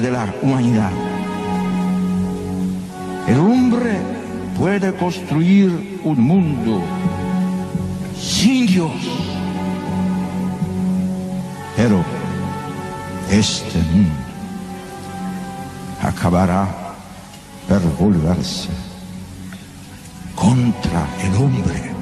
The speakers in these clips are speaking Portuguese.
de la humanidad. El hombre puede construir un mundo sin Dios, pero este mundo acabará por volverse contra el hombre.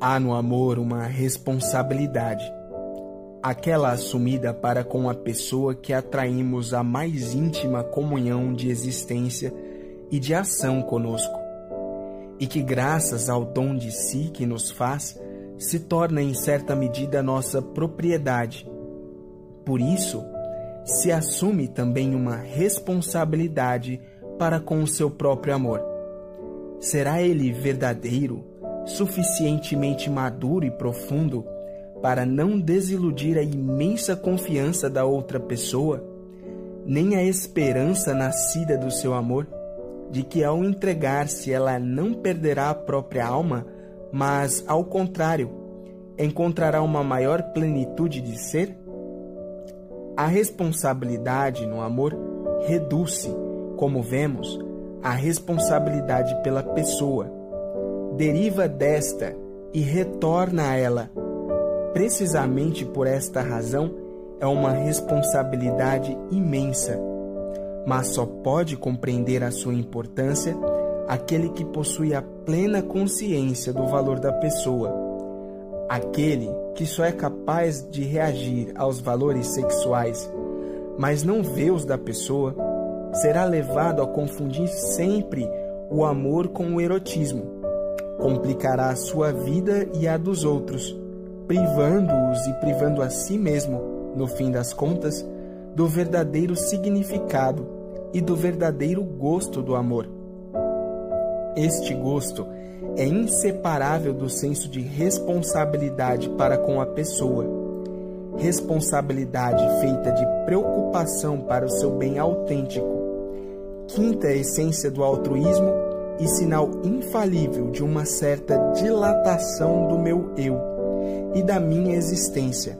Há no amor uma responsabilidade, aquela assumida para com a pessoa que atraímos a mais íntima comunhão de existência e de ação conosco, e que, graças ao dom de si que nos faz, se torna em certa medida nossa propriedade. Por isso, se assume também uma responsabilidade para com o seu próprio amor. Será ele verdadeiro? Suficientemente maduro e profundo para não desiludir a imensa confiança da outra pessoa, nem a esperança nascida do seu amor, de que ao entregar-se ela não perderá a própria alma, mas, ao contrário, encontrará uma maior plenitude de ser? A responsabilidade no amor reduz-se, como vemos, a responsabilidade pela pessoa deriva desta e retorna a ela. Precisamente por esta razão, é uma responsabilidade imensa, mas só pode compreender a sua importância aquele que possui a plena consciência do valor da pessoa. Aquele que só é capaz de reagir aos valores sexuais, mas não vê os da pessoa, será levado a confundir sempre o amor com o erotismo complicará a sua vida e a dos outros, privando-os e privando a si mesmo, no fim das contas, do verdadeiro significado e do verdadeiro gosto do amor. Este gosto é inseparável do senso de responsabilidade para com a pessoa. Responsabilidade feita de preocupação para o seu bem autêntico. Quinta essência do altruísmo e sinal infalível de uma certa dilatação do meu eu e da minha existência,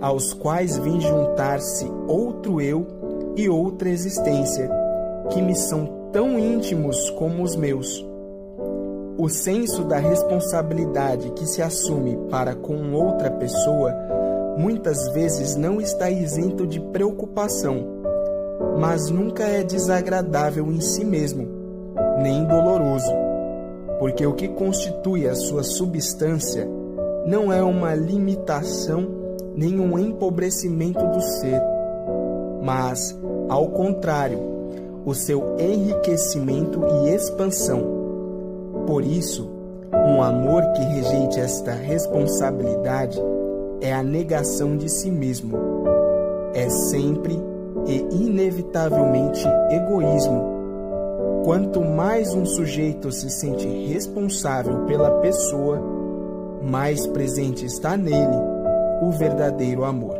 aos quais vem juntar-se outro eu e outra existência, que me são tão íntimos como os meus. O senso da responsabilidade que se assume para com outra pessoa muitas vezes não está isento de preocupação, mas nunca é desagradável em si mesmo nem doloroso, porque o que constitui a sua substância não é uma limitação nem um empobrecimento do ser, mas, ao contrário, o seu enriquecimento e expansão. Por isso, um amor que rejeite esta responsabilidade é a negação de si mesmo. É sempre e inevitavelmente egoísmo Quanto mais um sujeito se sente responsável pela pessoa, mais presente está nele o verdadeiro amor.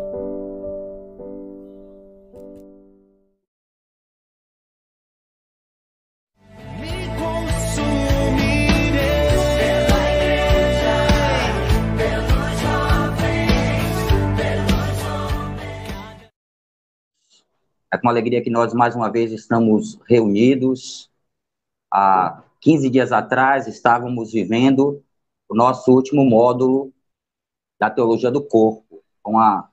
É com alegria que nós mais uma vez estamos reunidos há 15 dias atrás, estávamos vivendo o nosso último módulo da Teologia do Corpo, com a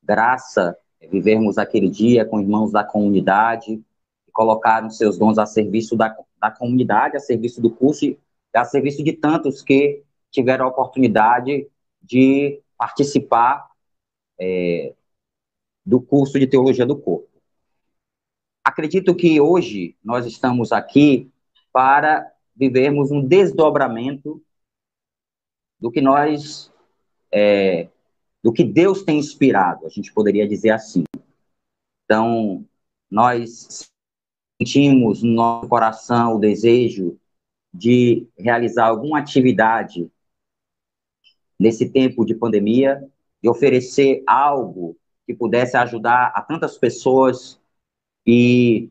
graça vivermos aquele dia com irmãos da comunidade, que colocaram seus dons a serviço da, da comunidade, a serviço do curso e a serviço de tantos que tiveram a oportunidade de participar é, do curso de Teologia do Corpo. Acredito que hoje nós estamos aqui para vivermos um desdobramento do que nós, é, do que Deus tem inspirado, a gente poderia dizer assim. Então, nós sentimos no nosso coração o desejo de realizar alguma atividade nesse tempo de pandemia, de oferecer algo que pudesse ajudar a tantas pessoas e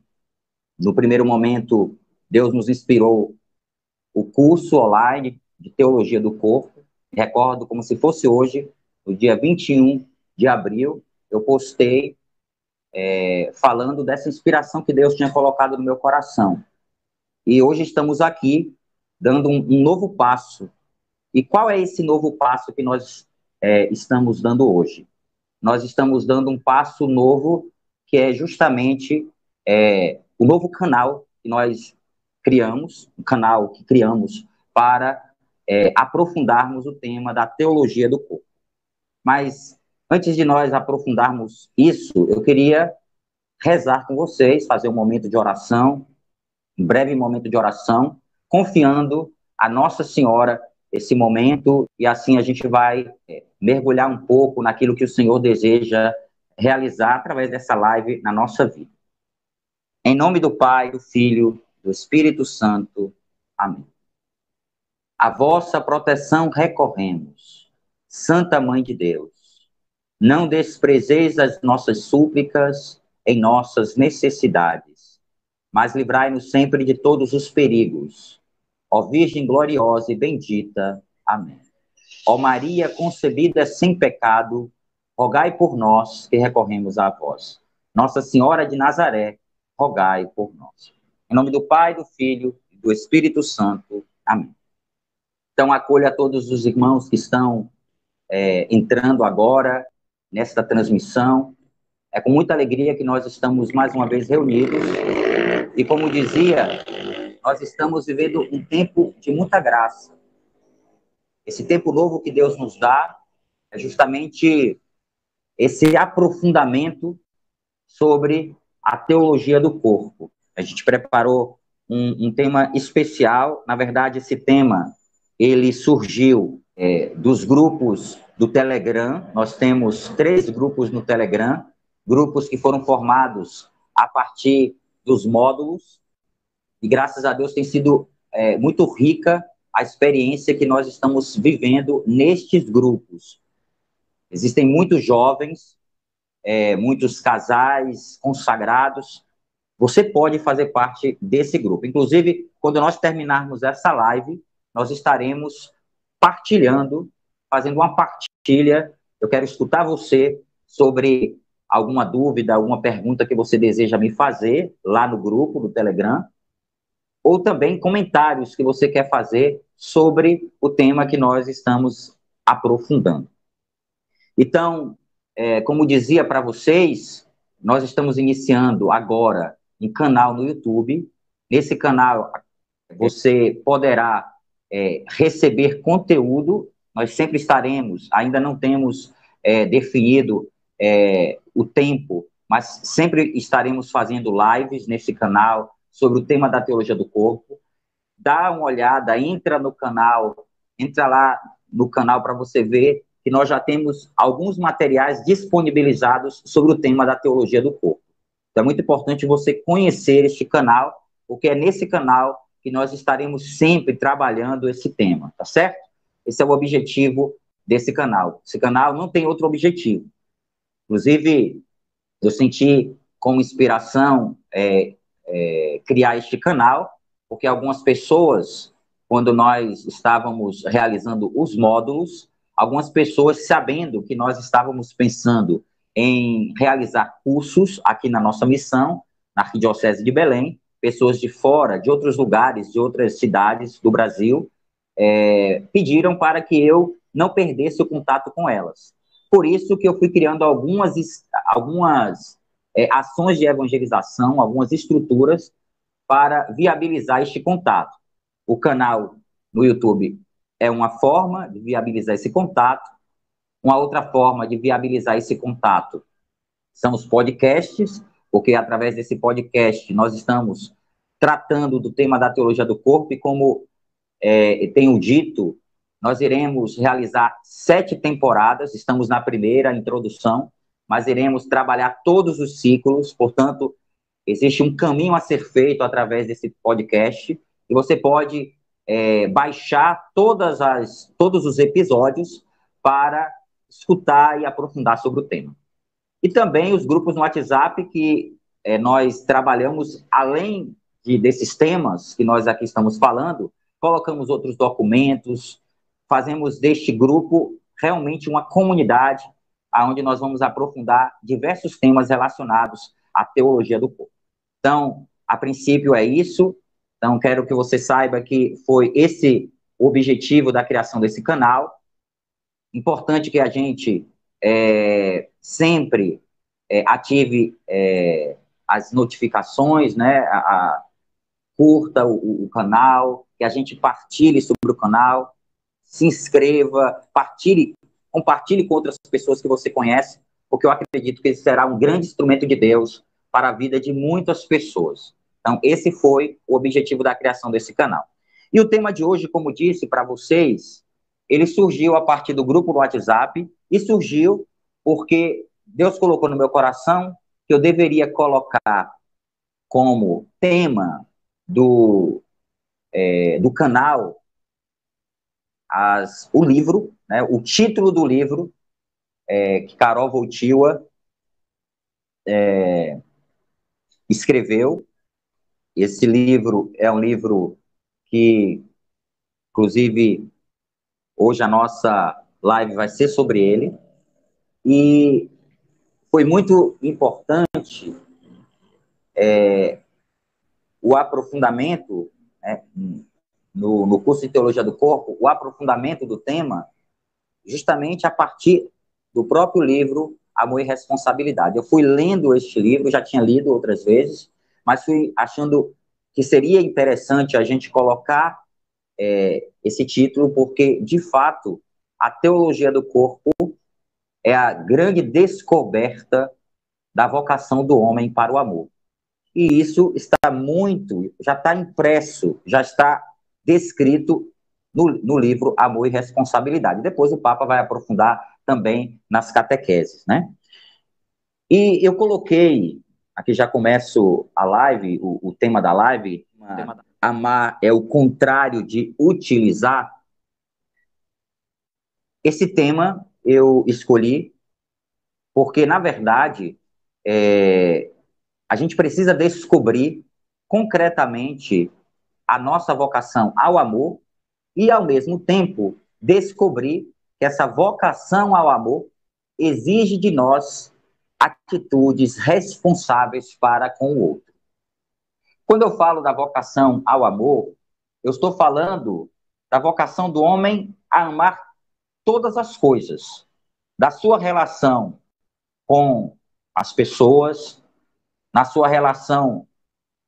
no primeiro momento Deus nos inspirou o curso online de teologia do corpo. Recordo como se fosse hoje, no dia 21 de abril, eu postei é, falando dessa inspiração que Deus tinha colocado no meu coração. E hoje estamos aqui dando um, um novo passo. E qual é esse novo passo que nós é, estamos dando hoje? Nós estamos dando um passo novo, que é justamente é, o novo canal que nós criamos, um canal que criamos para é, aprofundarmos o tema da teologia do corpo. Mas antes de nós aprofundarmos isso, eu queria rezar com vocês, fazer um momento de oração, um breve momento de oração, confiando a Nossa Senhora esse momento e assim a gente vai é, mergulhar um pouco naquilo que o Senhor deseja realizar através dessa live na nossa vida. Em nome do Pai, do Filho, do Espírito Santo. Amém. A vossa proteção recorremos, Santa Mãe de Deus. Não desprezeis as nossas súplicas em nossas necessidades, mas livrai-nos sempre de todos os perigos. Ó Virgem gloriosa e bendita. Amém. Ó Maria concebida sem pecado, rogai por nós que recorremos a vós. Nossa Senhora de Nazaré, rogai por nós. Em nome do Pai, do Filho e do Espírito Santo. Amém. Então, acolha todos os irmãos que estão é, entrando agora nesta transmissão. É com muita alegria que nós estamos mais uma vez reunidos. E como dizia, nós estamos vivendo um tempo de muita graça. Esse tempo novo que Deus nos dá é justamente esse aprofundamento sobre a teologia do corpo. A gente preparou um, um tema especial. Na verdade, esse tema ele surgiu é, dos grupos do Telegram. Nós temos três grupos no Telegram grupos que foram formados a partir dos módulos, e graças a Deus tem sido é, muito rica a experiência que nós estamos vivendo nestes grupos. Existem muitos jovens, é, muitos casais consagrados. Você pode fazer parte desse grupo. Inclusive, quando nós terminarmos essa live, nós estaremos partilhando, fazendo uma partilha. Eu quero escutar você sobre alguma dúvida, alguma pergunta que você deseja me fazer lá no grupo do Telegram, ou também comentários que você quer fazer sobre o tema que nós estamos aprofundando. Então, é, como dizia para vocês, nós estamos iniciando agora um canal no YouTube. Nesse canal, você poderá é, receber conteúdo. Nós sempre estaremos, ainda não temos é, definido é, o tempo, mas sempre estaremos fazendo lives nesse canal sobre o tema da teologia do corpo. Dá uma olhada, entra no canal, entra lá no canal para você ver que nós já temos alguns materiais disponibilizados sobre o tema da teologia do corpo. Então é muito importante você conhecer este canal, porque é nesse canal que nós estaremos sempre trabalhando esse tema, tá certo? Esse é o objetivo desse canal. Esse canal não tem outro objetivo. Inclusive, eu senti como inspiração é, é, criar este canal, porque algumas pessoas, quando nós estávamos realizando os módulos, algumas pessoas, sabendo que nós estávamos pensando em realizar cursos aqui na nossa missão, na Arquidiocese de Belém, pessoas de fora, de outros lugares, de outras cidades do Brasil, é, pediram para que eu não perdesse o contato com elas. Por isso que eu fui criando algumas, algumas é, ações de evangelização, algumas estruturas para viabilizar este contato. O canal no YouTube é uma forma de viabilizar esse contato. Uma outra forma de viabilizar esse contato são os podcasts, porque através desse podcast nós estamos tratando do tema da teologia do corpo e como é, tenho dito, nós iremos realizar sete temporadas, estamos na primeira introdução, mas iremos trabalhar todos os ciclos, portanto, existe um caminho a ser feito através desse podcast, e você pode é, baixar todas as, todos os episódios para escutar e aprofundar sobre o tema. E também os grupos no WhatsApp que é, nós trabalhamos além de, desses temas que nós aqui estamos falando, colocamos outros documentos, fazemos deste grupo realmente uma comunidade onde nós vamos aprofundar diversos temas relacionados à teologia do corpo. Então, a princípio é isso. Então, quero que você saiba que foi esse o objetivo da criação desse canal. Importante que a gente é, sempre é, ative é, as notificações, né? A, a, curta o, o canal, que a gente partilhe sobre o canal, se inscreva, partilhe, compartilhe com outras pessoas que você conhece, porque eu acredito que esse será um grande instrumento de Deus para a vida de muitas pessoas. Então, esse foi o objetivo da criação desse canal. E o tema de hoje, como disse para vocês, ele surgiu a partir do grupo do WhatsApp e surgiu porque Deus colocou no meu coração que eu deveria colocar como tema do, é, do canal as, o livro, né, o título do livro é, que Carol Voltiwa é, escreveu. Esse livro é um livro que, inclusive, hoje a nossa live vai ser sobre ele. E foi muito importante é, o aprofundamento, né, no, no curso de Teologia do Corpo, o aprofundamento do tema, justamente a partir do próprio livro Amor e Responsabilidade. Eu fui lendo este livro, já tinha lido outras vezes, mas fui achando que seria interessante a gente colocar é, esse título, porque, de fato, a teologia do corpo é a grande descoberta da vocação do homem para o amor. E isso está muito, já está impresso, já está descrito no, no livro Amor e Responsabilidade. Depois o Papa vai aprofundar também nas catequeses, né? E eu coloquei, aqui já começo a live, o, o tema da live, uma, amar é o contrário de utilizar. Esse tema eu escolhi porque, na verdade, é, a gente precisa descobrir concretamente a nossa vocação ao amor e, ao mesmo tempo, descobrir que essa vocação ao amor exige de nós atitudes responsáveis para com o outro. Quando eu falo da vocação ao amor, eu estou falando da vocação do homem a amar todas as coisas, da sua relação com as pessoas, na sua relação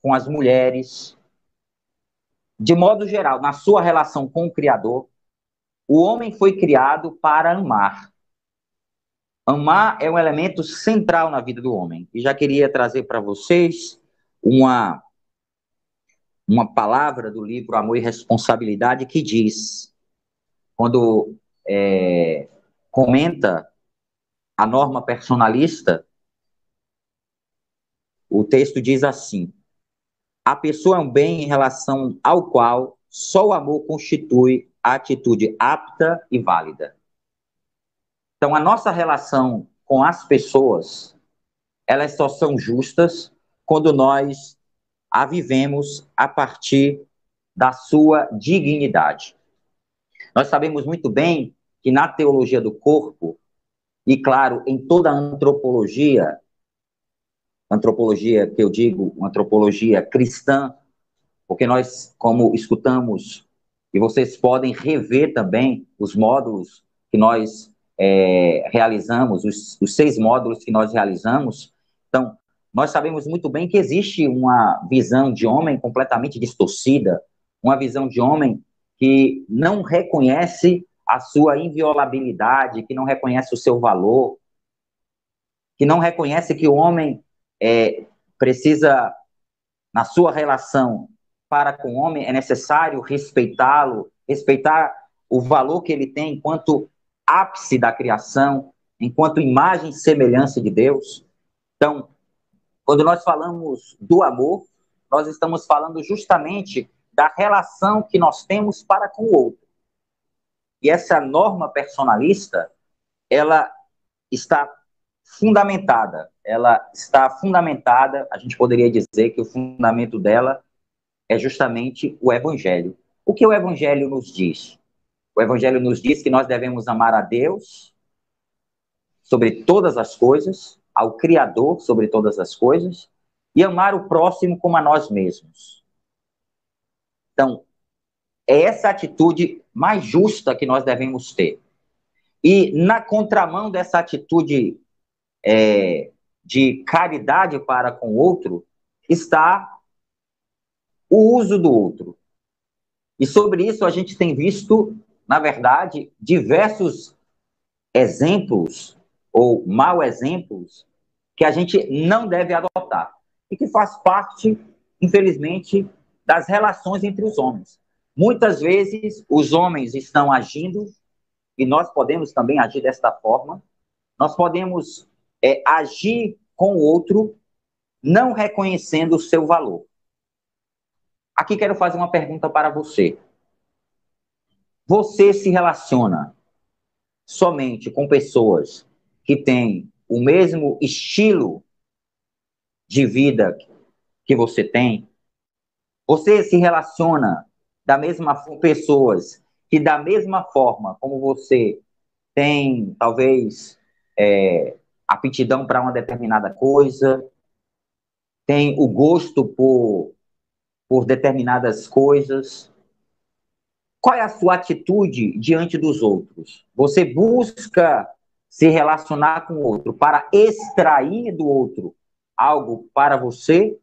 com as mulheres, de modo geral, na sua relação com o Criador, o homem foi criado para amar. Amar é um elemento central na vida do homem. E já queria trazer para vocês uma, uma palavra do livro Amor e Responsabilidade que diz, quando é, comenta a norma personalista, o texto diz assim: a pessoa é um bem em relação ao qual só o amor constitui a atitude apta e válida. Então, a nossa relação com as pessoas, elas só são justas quando nós a vivemos a partir da sua dignidade. Nós sabemos muito bem que na teologia do corpo, e claro, em toda a antropologia, antropologia que eu digo, antropologia cristã, porque nós, como escutamos, e vocês podem rever também os módulos que nós é, realizamos, os, os seis módulos que nós realizamos. Então, nós sabemos muito bem que existe uma visão de homem completamente distorcida, uma visão de homem que não reconhece a sua inviolabilidade, que não reconhece o seu valor, que não reconhece que o homem é, precisa, na sua relação para com o homem, é necessário respeitá-lo, respeitar o valor que ele tem enquanto ápice da criação, enquanto imagem e semelhança de Deus. Então, quando nós falamos do amor, nós estamos falando justamente da relação que nós temos para com o outro. E essa norma personalista, ela está fundamentada, ela está fundamentada, a gente poderia dizer que o fundamento dela é justamente o evangelho. O que o evangelho nos diz? O evangelho nos diz que nós devemos amar a Deus sobre todas as coisas, ao Criador sobre todas as coisas, e amar o próximo como a nós mesmos. Então, é essa atitude mais justa que nós devemos ter. E na contramão dessa atitude é, de caridade para com o outro, está o uso do outro. E sobre isso a gente tem visto, na verdade, diversos exemplos ou mau exemplos que a gente não deve adotar e que faz parte, infelizmente, das relações entre os homens. Muitas vezes os homens estão agindo e nós podemos também agir desta forma. Nós podemos é, agir com o outro não reconhecendo o seu valor. Aqui quero fazer uma pergunta para você. Você se relaciona somente com pessoas que têm o mesmo estilo de vida que você tem? Você se relaciona da mesma com pessoas que da mesma forma como você tem talvez é, aptidão para uma determinada coisa, tem o gosto por, por determinadas coisas. Qual é a sua atitude diante dos outros? Você busca se relacionar com o outro para extrair do outro algo para você,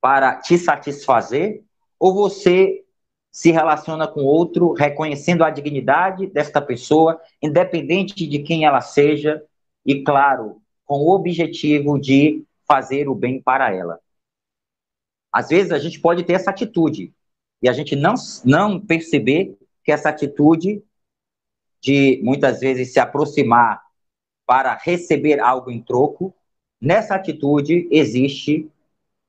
para te satisfazer, ou você se relaciona com outro reconhecendo a dignidade desta pessoa, independente de quem ela seja, e, claro, com o objetivo de fazer o bem para ela. Às vezes a gente pode ter essa atitude e a gente não, não perceber que essa atitude de muitas vezes se aproximar para receber algo em troco Nessa atitude existe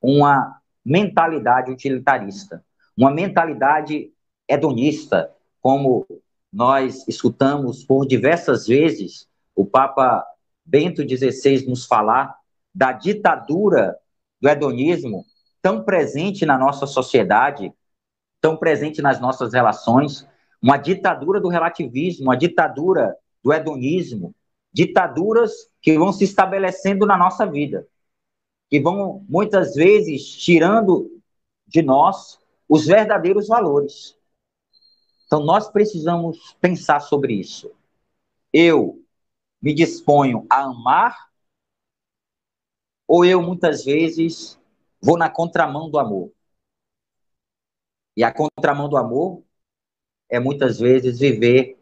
uma mentalidade utilitarista, uma mentalidade hedonista, como nós escutamos por diversas vezes o Papa Bento XVI nos falar da ditadura do hedonismo tão presente na nossa sociedade, tão presente nas nossas relações, uma ditadura do relativismo, uma ditadura do hedonismo, ditaduras que vão se estabelecendo na nossa vida, que vão muitas vezes tirando de nós os verdadeiros valores. Então nós precisamos pensar sobre isso. Eu me disponho a amar ou eu muitas vezes vou na contramão do amor? E a contramão do amor é muitas vezes viver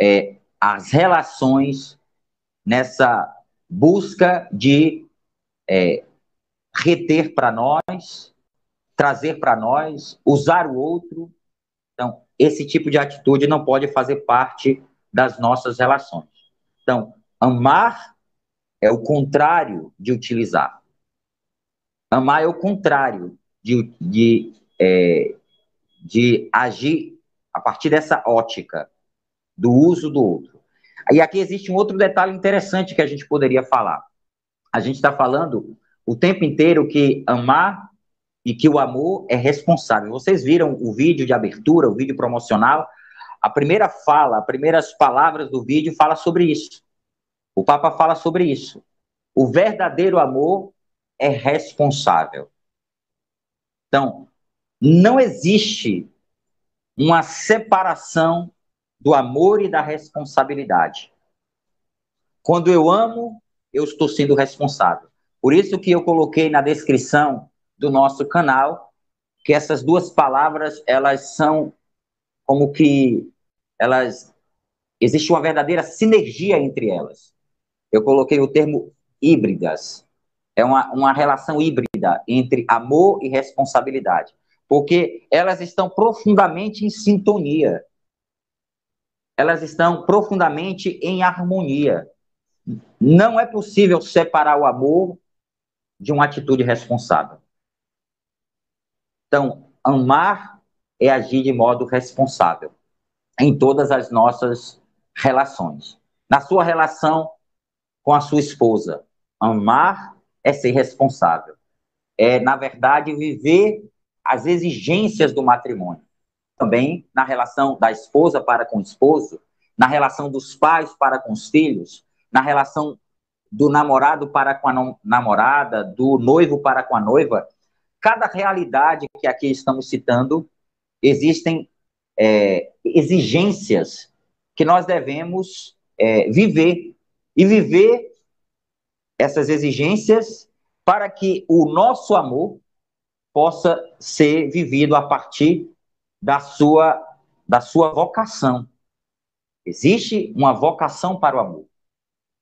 é, as relações nessa busca de é, reter para nós, trazer para nós, usar o outro. Então, esse tipo de atitude não pode fazer parte das nossas relações. Então, amar é o contrário de utilizar. Amar é o contrário de, de, é, de agir a partir dessa ótica do uso do outro. E aqui existe um outro detalhe interessante que a gente poderia falar. A gente está falando o tempo inteiro que amar e que o amor é responsável. Vocês viram o vídeo de abertura, o vídeo promocional? A primeira fala, as primeiras palavras do vídeo fala sobre isso. O Papa fala sobre isso. O verdadeiro amor é responsável. Então, não existe uma separação do amor e da responsabilidade. Quando eu amo, eu estou sendo responsável. Por isso que eu coloquei na descrição do nosso canal que essas duas palavras, elas são como que elas existe uma verdadeira sinergia entre elas. Eu coloquei o termo híbridas. É uma, uma relação híbrida entre amor e responsabilidade. Porque elas estão profundamente em sintonia elas estão profundamente em harmonia. Não é possível separar o amor de uma atitude responsável. Então, amar é agir de modo responsável em todas as nossas relações. Na sua relação com a sua esposa, amar é ser responsável. É, na verdade, viver as exigências do matrimônio. Também na relação da esposa para com o esposo, na relação dos pais para com os filhos, na relação do namorado para com a namorada, do noivo para com a noiva. Cada realidade que aqui estamos citando, existem é, exigências que nós devemos é, viver. E viver essas exigências para que o nosso amor possa ser vivido a partir da sua, da sua vocação. Existe uma vocação para o amor.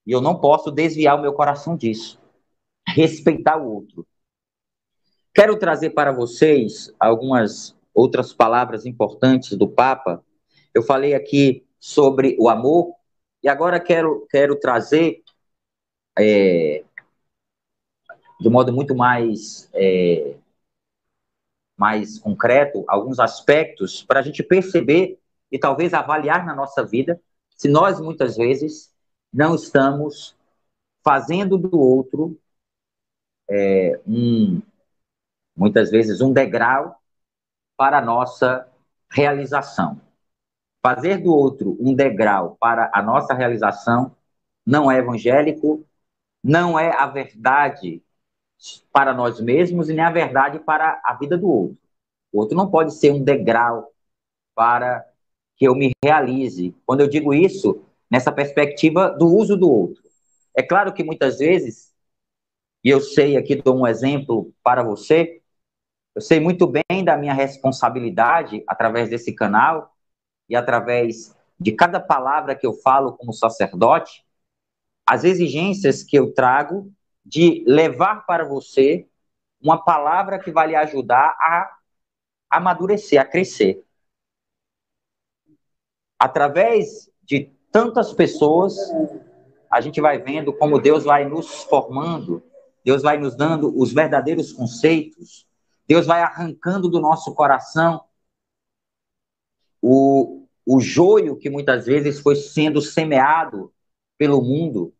E eu não posso desviar o meu coração disso. Respeitar o outro. Quero trazer para vocês algumas outras palavras importantes do Papa. Eu falei aqui sobre o amor, e agora quero, quero trazer, é, de modo muito mais, é, mais concreto, alguns aspectos para a gente perceber e talvez avaliar na nossa vida se nós muitas vezes não estamos fazendo do outro é, um, muitas vezes um degrau para a nossa realização. Fazer do outro um degrau para a nossa realização não é evangélico, não é a verdade para nós mesmos e nem a verdade para a vida do outro. O outro não pode ser um degrau para que eu me realize. Quando eu digo isso, nessa perspectiva do uso do outro. É claro que muitas vezes, e eu sei aqui, dou um exemplo para você, eu sei muito bem da minha responsabilidade através desse canal e através de cada palavra que eu falo como sacerdote, as exigências que eu trago de levar para você uma palavra que vai lhe ajudar a amadurecer, a crescer. Através de tantas pessoas, a gente vai vendo como Deus vai nos formando, Deus vai nos dando os verdadeiros conceitos, Deus vai arrancando do nosso coração o, o joio que muitas vezes foi sendo semeado pelo mundo,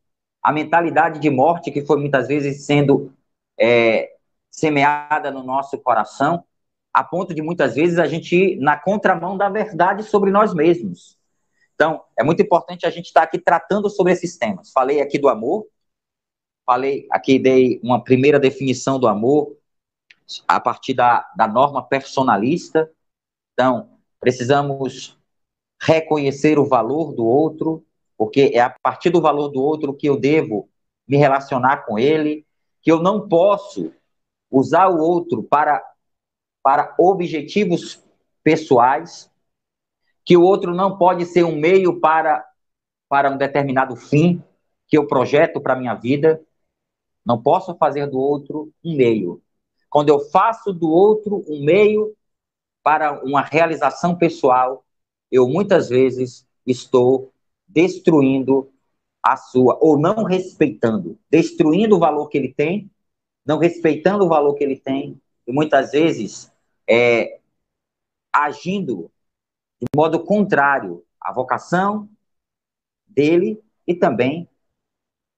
a mentalidade de morte que foi muitas vezes sendo é, semeada no nosso coração, a ponto de muitas vezes a gente ir na contramão da verdade sobre nós mesmos. Então, é muito importante a gente estar aqui tratando sobre esses temas. Falei aqui do amor, falei aqui, dei uma primeira definição do amor, a partir da, da norma personalista. Então, precisamos reconhecer o valor do outro, porque é a partir do valor do outro que eu devo me relacionar com ele, que eu não posso usar o outro para, para objetivos pessoais, que o outro não pode ser um meio para, para um determinado fim que eu projeto para a minha vida. Não posso fazer do outro um meio. Quando eu faço do outro um meio para uma realização pessoal, eu muitas vezes estou destruindo a sua, ou não respeitando, destruindo o valor que ele tem, não respeitando o valor que ele tem, e muitas vezes é, agindo de modo contrário à vocação dele e também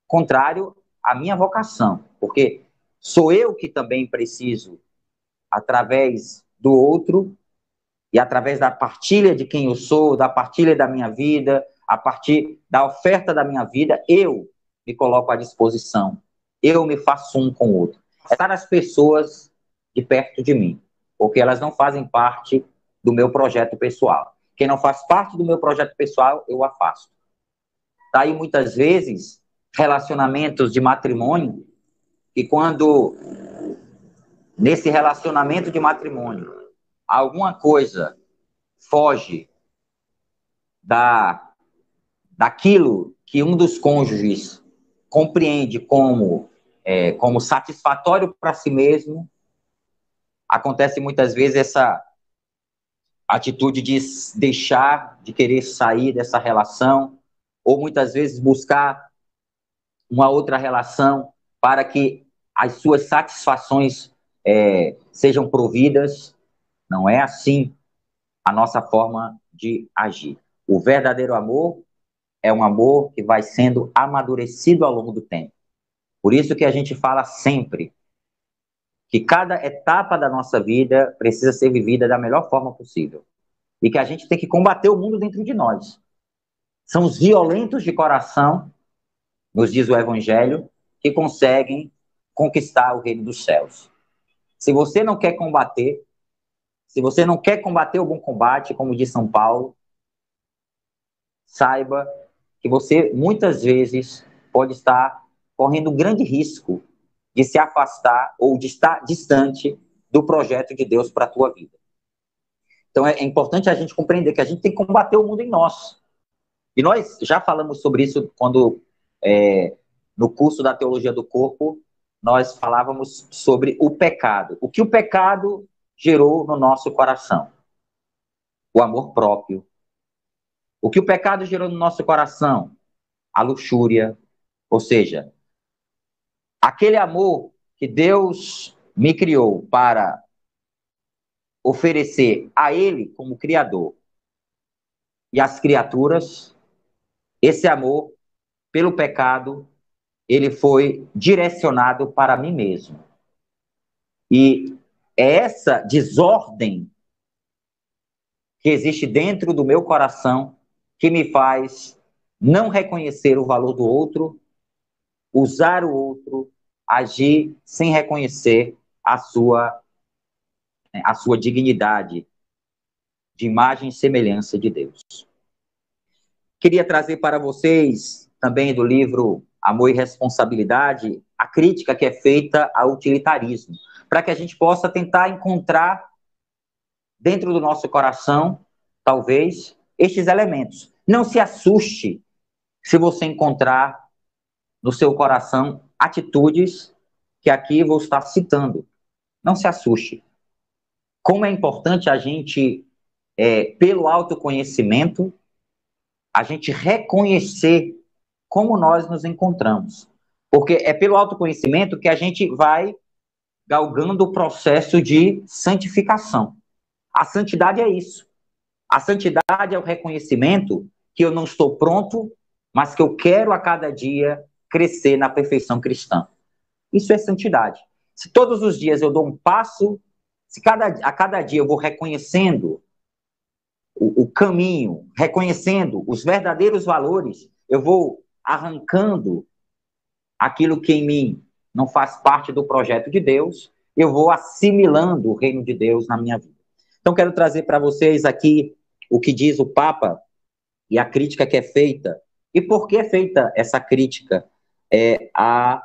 contrário à minha vocação, porque Sou eu que também preciso, através do outro e através da partilha de quem eu sou, da partilha da minha vida, a partir da oferta da minha vida, eu me coloco à disposição. Eu me faço um com o outro. É estar as pessoas de perto de mim, porque elas não fazem parte do meu projeto pessoal. Quem não faz parte do meu projeto pessoal, eu afasto. Tá aí muitas vezes relacionamentos de matrimônio e quando nesse relacionamento de matrimônio alguma coisa foge da daquilo que um dos cônjuges compreende como é, como satisfatório para si mesmo, acontece muitas vezes essa atitude de deixar, de querer sair dessa relação, ou muitas vezes buscar uma outra relação para que as suas satisfações é, sejam providas, Não é assim a nossa forma de agir. O verdadeiro amor é um amor que vai sendo amadurecido ao longo do tempo. Por isso que a gente fala sempre que cada etapa da nossa vida precisa ser vivida da melhor forma possível. E que a gente tem que combater o mundo dentro de nós. São os violentos de coração, nos diz o Evangelho, que conseguem conquistar o reino dos céus. Se você não quer combater, se você não quer combater o bom combate, como diz São Paulo, saiba que você muitas vezes pode estar correndo um grande risco de se afastar ou de estar distante do projeto de Deus para a tua vida. Então é, é, importante a gente compreender que a gente tem que combater o mundo em nós. E nós já falamos sobre isso quando é, no curso da teologia do corpo nós falávamos sobre o pecado. O que o pecado gerou no nosso coração? O amor próprio. O que o pecado gerou no nosso coração? A luxúria. Ou seja, aquele amor que Deus me criou para oferecer a Ele como Criador e às criaturas, esse amor, pelo pecado, ele foi direcionado para mim mesmo. E é essa desordem que existe dentro do meu coração que me faz não reconhecer o valor do outro, usar o outro, agir sem reconhecer a sua a sua dignidade de imagem e semelhança de Deus. Queria trazer para vocês também do livro Amor e Responsabilidade a crítica que é feita ao utilitarismo, para que a gente possa tentar encontrar dentro do nosso coração, talvez, estes elementos. Não se assuste se você encontrar no seu coração atitudes que aqui vou estar citando. Não se assuste. Como é importante a gente, é, pelo autoconhecimento, a gente reconhecer como nós nos encontramos. Porque é pelo autoconhecimento que a gente vai galgando o processo de santificação. A santidade é isso. A santidade é o reconhecimento que eu não estou pronto, mas que eu quero a cada dia crescer na perfeição cristã. Isso é santidade. Se todos os dias eu dou um passo, se cada, a cada dia eu vou reconhecendo o, o caminho, reconhecendo os verdadeiros valores, eu vou arrancando aquilo que em mim não faz parte do projeto de Deus, eu vou assimilando o reino de Deus na minha vida. Então, quero trazer para vocês aqui o que diz o Papa e a crítica que é feita. E por que é feita essa crítica é, a,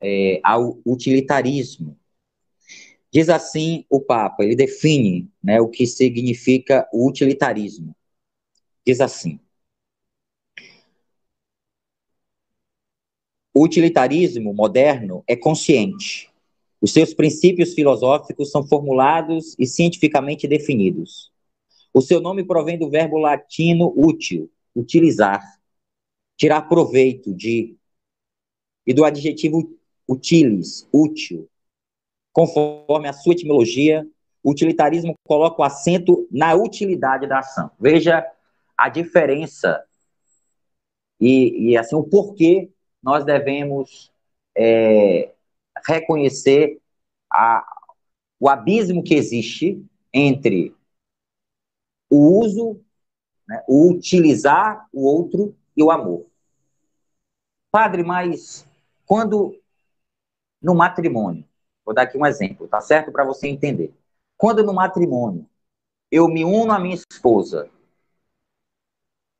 é, ao utilitarismo? Diz assim o Papa, ele define né, o que significa o utilitarismo. Diz assim: O utilitarismo moderno é consciente. Os seus princípios filosóficos são formulados e cientificamente definidos. O seu nome provém do verbo latino útil, utilizar, tirar proveito de, e do adjetivo utilis, útil. Conforme a sua etimologia, o utilitarismo coloca o acento na utilidade da ação. Veja a diferença e, e assim o porquê nós devemos é, reconhecer a, o abismo que existe entre o uso, né, o utilizar o outro e o amor. Padre, mas quando no matrimônio, vou dar aqui um exemplo, tá certo? Para você entender. Quando no matrimônio eu me uno à minha esposa,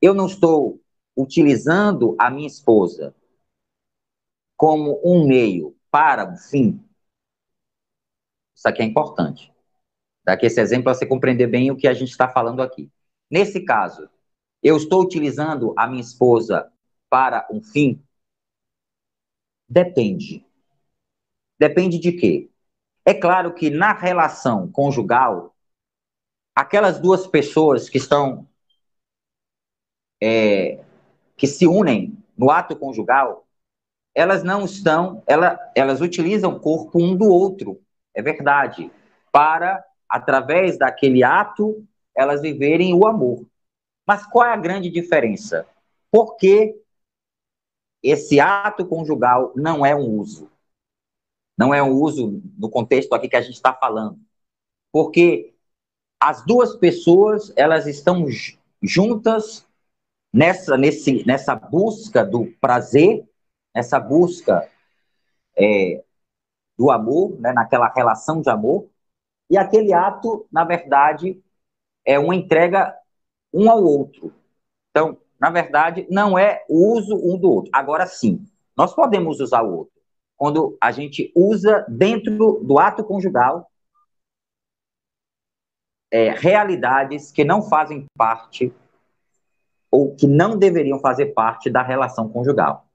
eu não estou utilizando a minha esposa como um meio para o fim, isso aqui é importante. Daqui esse exemplo para você compreender bem o que a gente está falando aqui. Nesse caso, eu estou utilizando a minha esposa para um fim? Depende. Depende de quê? É claro que na relação conjugal, aquelas duas pessoas que estão é, que se unem no ato conjugal, elas não estão, ela, elas utilizam o corpo um do outro, é verdade, para através daquele ato, elas viverem o amor. Mas qual é a grande diferença? Por que esse ato conjugal não é um uso? Não é um uso no contexto aqui que a gente está falando. Porque as duas pessoas, elas estão juntas nessa, nesse, nessa busca do prazer, nessa busca é, do amor, né, naquela relação de amor, e aquele ato, na verdade, é uma entrega um ao outro. Então, na verdade, não é o uso um do outro. Agora sim, nós podemos usar o outro. Quando a gente usa dentro do ato conjugal é, realidades que não fazem parte ou que não deveriam fazer parte da relação conjugal.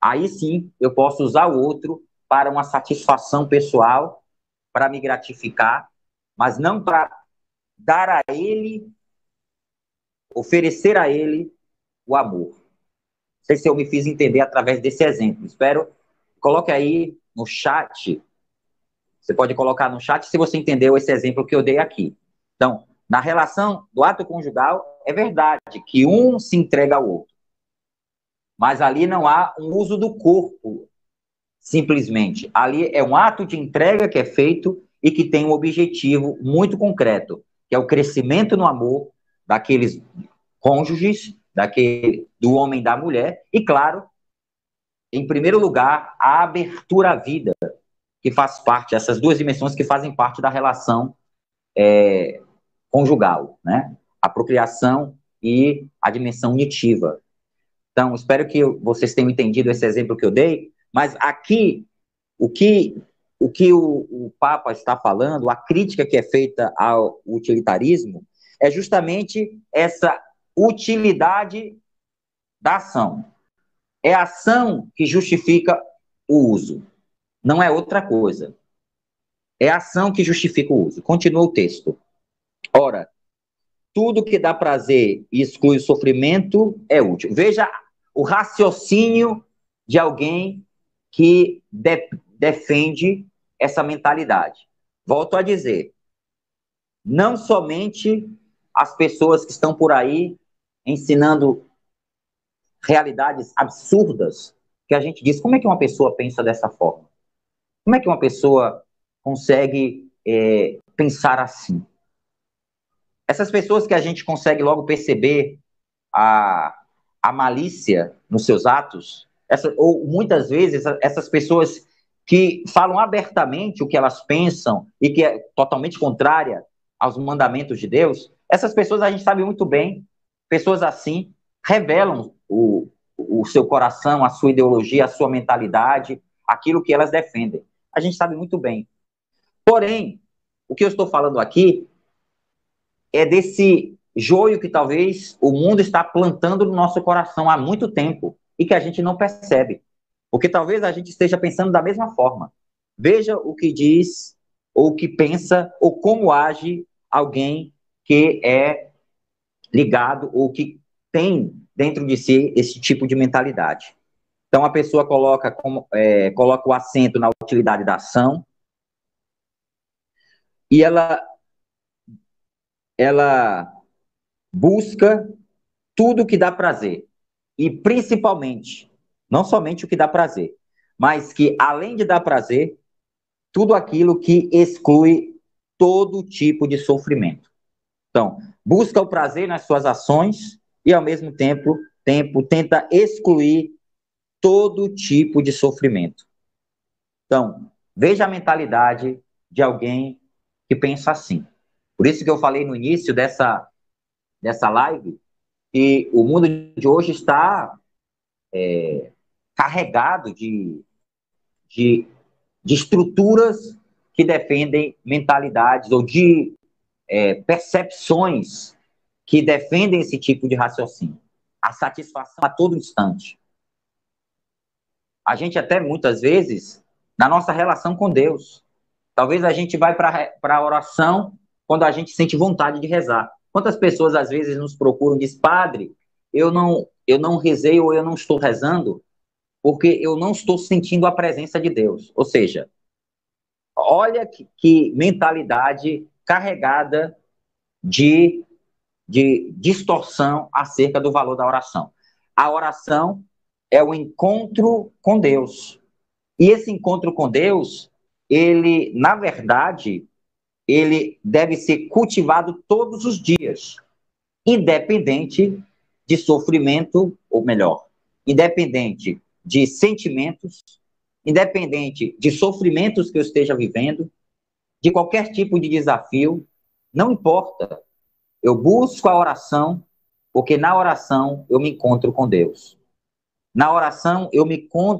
Aí sim, eu posso usar o outro para uma satisfação pessoal, para me gratificar, mas não para dar a ele, oferecer a ele o amor. Não sei se eu me fiz entender através desse exemplo. Espero. Coloque aí no chat. Você pode colocar no chat se você entendeu esse exemplo que eu dei aqui. Então, na relação do ato conjugal, é verdade que um se entrega ao outro. Mas ali não há um uso do corpo, simplesmente. Ali é um ato de entrega que é feito e que tem um objetivo muito concreto, que é o crescimento no amor daqueles cônjuges, daquele, do homem e da mulher, e claro, em primeiro lugar, a abertura à vida, que faz parte, essas duas dimensões que fazem parte da relação é, conjugal, né? A procriação e a dimensão unitiva. Então, espero que vocês tenham entendido esse exemplo que eu dei, mas aqui, o que o, que o, o Papa está falando, a crítica que é feita ao utilitarismo, é justamente essa utilidade da ação. É a ação que justifica o uso, não é outra coisa. É a ação que justifica o uso. Continua o texto. Ora, tudo que dá prazer e exclui o sofrimento é útil. Veja o raciocínio de alguém que de, defende essa mentalidade. Volto a dizer, não somente as pessoas que estão por aí ensinando realidades absurdas, que a gente diz, como é que uma pessoa pensa dessa forma? Como é que uma pessoa consegue é, pensar assim? Essas pessoas que a gente consegue logo perceber a, a malícia nos seus atos, essa, ou muitas vezes essas pessoas que falam abertamente o que elas pensam e que é totalmente contrária aos mandamentos de Deus, essas pessoas a gente sabe muito bem, pessoas assim revelam o, o seu coração, a sua ideologia, a sua mentalidade, aquilo que elas defendem. A gente sabe muito bem. Porém, o que eu estou falando aqui é desse joio que talvez o mundo está plantando no nosso coração há muito tempo e que a gente não percebe. Porque talvez a gente esteja pensando da mesma forma. Veja o que diz, ou o que pensa, ou como age alguém que é ligado ou que tem dentro de si esse tipo de mentalidade. Então a pessoa coloca, como, é, coloca o acento na utilidade da ação e ela ela busca tudo que dá prazer. E principalmente, não somente o que dá prazer, mas que além de dar prazer, tudo aquilo que exclui todo tipo de sofrimento. Então, busca o prazer nas suas ações e ao mesmo tempo, tempo tenta excluir todo tipo de sofrimento. Então, veja a mentalidade de alguém que pensa assim. Por isso que eu falei no início dessa, dessa live que o mundo de hoje está é, carregado de, de, de, estruturas que defendem mentalidades ou de é, percepções que defendem esse tipo de raciocínio. A satisfação a todo instante. A gente até muitas vezes, na nossa relação com Deus, talvez a gente vai para a oração quando a gente sente vontade de rezar. Quantas pessoas às vezes nos procuram e diz, padre, eu não, eu não rezei ou eu não estou rezando porque eu não estou sentindo a presença de Deus. Ou seja, olha que, que mentalidade carregada de, de distorção acerca do valor da oração. A oração é o encontro com Deus. E esse encontro com Deus, ele, na verdade, ele deve ser cultivado todos os dias, independente de sofrimento, ou melhor, independente de sentimentos, independente de sofrimentos que eu esteja vivendo, de qualquer tipo de desafio, não importa. Eu busco a oração, porque na oração eu me encontro com Deus. Na oração eu me encontro